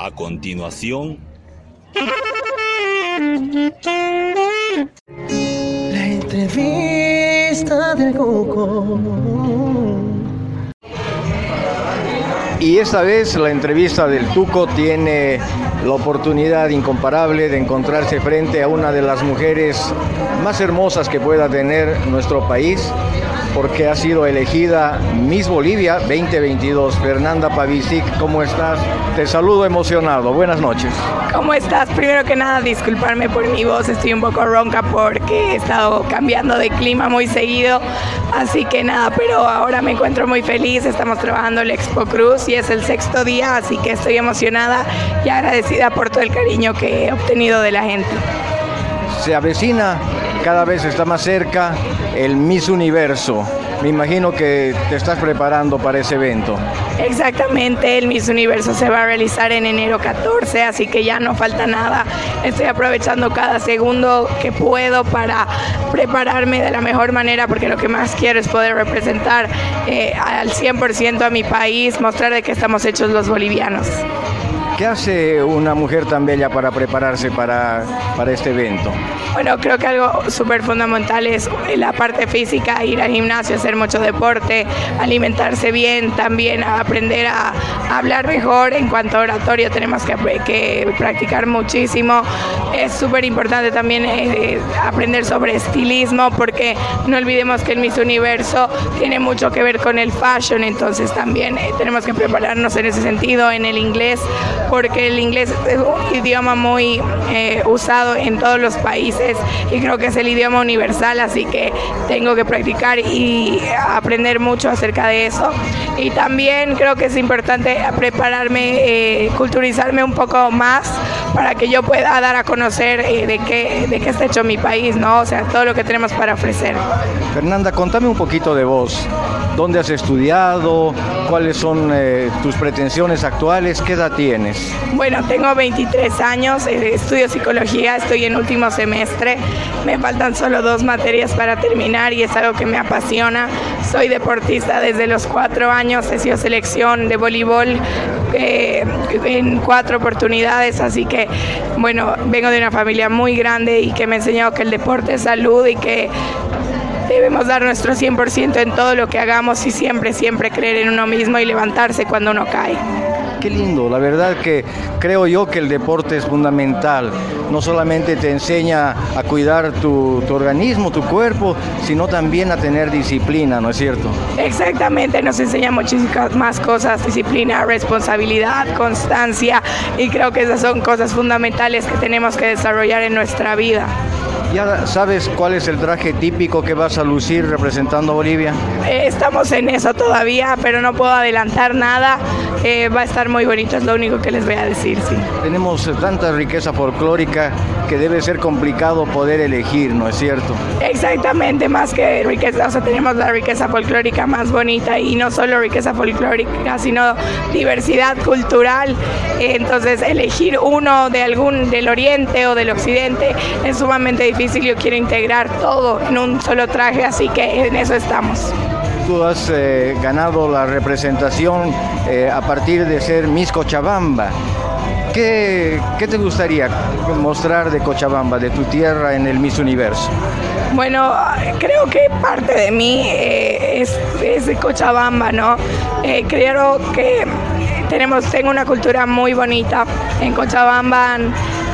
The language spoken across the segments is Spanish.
A continuación, La entrevista del Coco. Y esta vez la entrevista del Tuco tiene la oportunidad incomparable de encontrarse frente a una de las mujeres más hermosas que pueda tener nuestro país, porque ha sido elegida Miss Bolivia 2022. Fernanda Pavicic, ¿cómo estás? Te saludo emocionado. Buenas noches. ¿Cómo estás? Primero que nada, disculparme por mi voz, estoy un poco ronca porque he estado cambiando de clima muy seguido, así que nada, pero ahora me encuentro muy feliz, estamos trabajando el Expo Cruz y es el sexto día, así que estoy emocionada y agradecida por todo el cariño que he obtenido de la gente. Se avecina, cada vez está más cerca el Miss Universo. Me imagino que te estás preparando para ese evento. Exactamente, el Miss Universo se va a realizar en enero 14, así que ya no falta nada. Estoy aprovechando cada segundo que puedo para prepararme de la mejor manera, porque lo que más quiero es poder representar eh, al 100% a mi país, mostrar de qué estamos hechos los bolivianos. ¿Qué hace una mujer tan bella para prepararse para, para este evento? Bueno, creo que algo súper fundamental es la parte física, ir al gimnasio, hacer mucho deporte, alimentarse bien, también aprender a, hablar mejor en cuanto a oratorio, tenemos que, que practicar muchísimo. Es súper importante también eh, aprender sobre estilismo, porque no olvidemos que el Miss Universo tiene mucho que ver con el fashion, entonces también eh, tenemos que prepararnos en ese sentido, en el inglés, porque el inglés es un idioma muy eh, usado en todos los países y creo que es el idioma universal, así que tengo que practicar y aprender mucho acerca de eso. Y también creo que es importante prepararme, eh, culturizarme un poco más para que yo pueda dar a conocer eh, de, qué, de qué está hecho mi país, ¿no? O sea, todo lo que tenemos para ofrecer. Fernanda, contame un poquito de vos. ¿Dónde has estudiado? ¿Cuáles son eh, tus pretensiones actuales? ¿Qué edad tienes? Bueno, tengo 23 años, eh, estudio psicología, estoy en último semestre, me faltan solo dos materias para terminar y es algo que me apasiona. Soy deportista desde los cuatro años, he sido selección de voleibol eh, en cuatro oportunidades, así que bueno, vengo de una familia muy grande y que me ha enseñado que el deporte es salud y que debemos dar nuestro 100% en todo lo que hagamos y siempre, siempre creer en uno mismo y levantarse cuando uno cae. Qué lindo, la verdad que creo yo que el deporte es fundamental. No solamente te enseña a cuidar tu, tu, organismo, tu cuerpo, sino también a tener disciplina, ¿no es cierto? Exactamente, nos enseña muchísimas más cosas, disciplina, responsabilidad, constancia, y creo que esas son cosas fundamentales que tenemos que desarrollar en nuestra vida. ¿Ya sabes cuál es el traje típico que vas a lucir representando a Bolivia? Eh, estamos en eso todavía, pero no puedo adelantar nada. Eh, va a estar muy bonito, es lo único que les voy a decir, sí. Tenemos tanta riqueza folclórica que debe ser complicado poder elegir, ¿no es cierto? Exactamente, más que riqueza, o sea, tenemos la riqueza folclórica más bonita y no solo riqueza folclórica, sino diversidad cultural. Eh, entonces, elegir uno de algún del oriente o del occidente es sumamente difícil difícil, yo quiero integrar todo en un solo traje, así que en eso estamos. Tú has eh, ganado la representación eh, a partir de ser Miss Cochabamba. ¿Qué, ¿Qué, te gustaría mostrar de Cochabamba, de tu tierra en el Miss Universo? Bueno, creo que parte de mí eh, es, es, de Cochabamba, ¿no? Eh, creo que tenemos, tengo una cultura muy bonita. En Cochabamba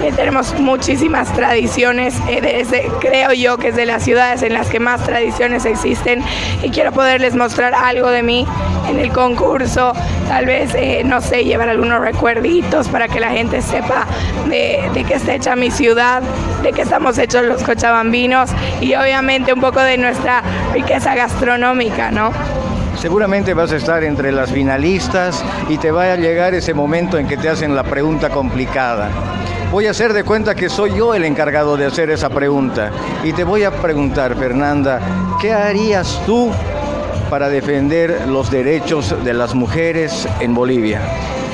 eh, tenemos muchísimas tradiciones, eh, desde, creo yo que es de las ciudades en las que más tradiciones existen y quiero poderles mostrar algo de mí en el concurso, tal vez, eh, no sé, llevar algunos recuerditos para que la gente sepa de, de qué está hecha mi ciudad, de qué estamos hechos los cochabambinos y obviamente un poco de nuestra riqueza gastronómica, ¿no? Seguramente vas a estar entre las finalistas y te va a llegar ese momento en que te hacen la pregunta complicada. Voy a hacer de cuenta que soy yo el encargado de hacer esa pregunta. Y te voy a preguntar, Fernanda, ¿qué harías tú para defender los derechos de las mujeres en Bolivia?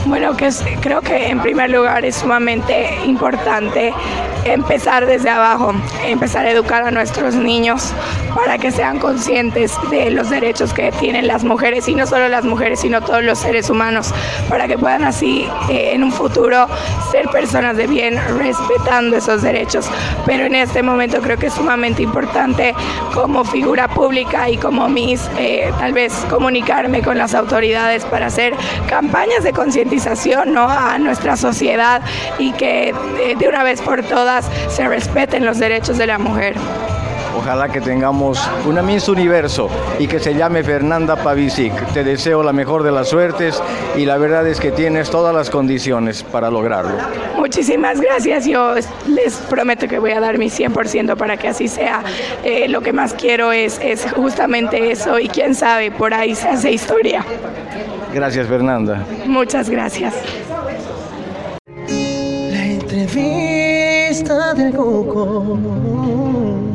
Bueno, creo que en primer lugar es sumamente importante empezar desde abajo, empezar a educar a nuestros niños para que sean conscientes de los derechos que tienen las mujeres y no solo las mujeres, sino todos los seres humanos, para que puedan así eh, en un futuro ser personas de bien respetando esos derechos. Pero en este momento creo que es sumamente importante como figura pública y como mis, eh, tal vez comunicarme con las autoridades para hacer campañas de concientización ¿no? a nuestra sociedad y que eh, de una vez por todas se respeten los derechos de la mujer. Ojalá que tengamos una Miss Universo y que se llame Fernanda Pavicic. Te deseo la mejor de las suertes y la verdad es que tienes todas las condiciones para lograrlo. Muchísimas gracias. Yo les prometo que voy a dar mi 100% para que así sea. Eh, lo que más quiero es, es justamente eso y quién sabe, por ahí se hace historia. Gracias, Fernanda. Muchas gracias. La entrevista del Coco.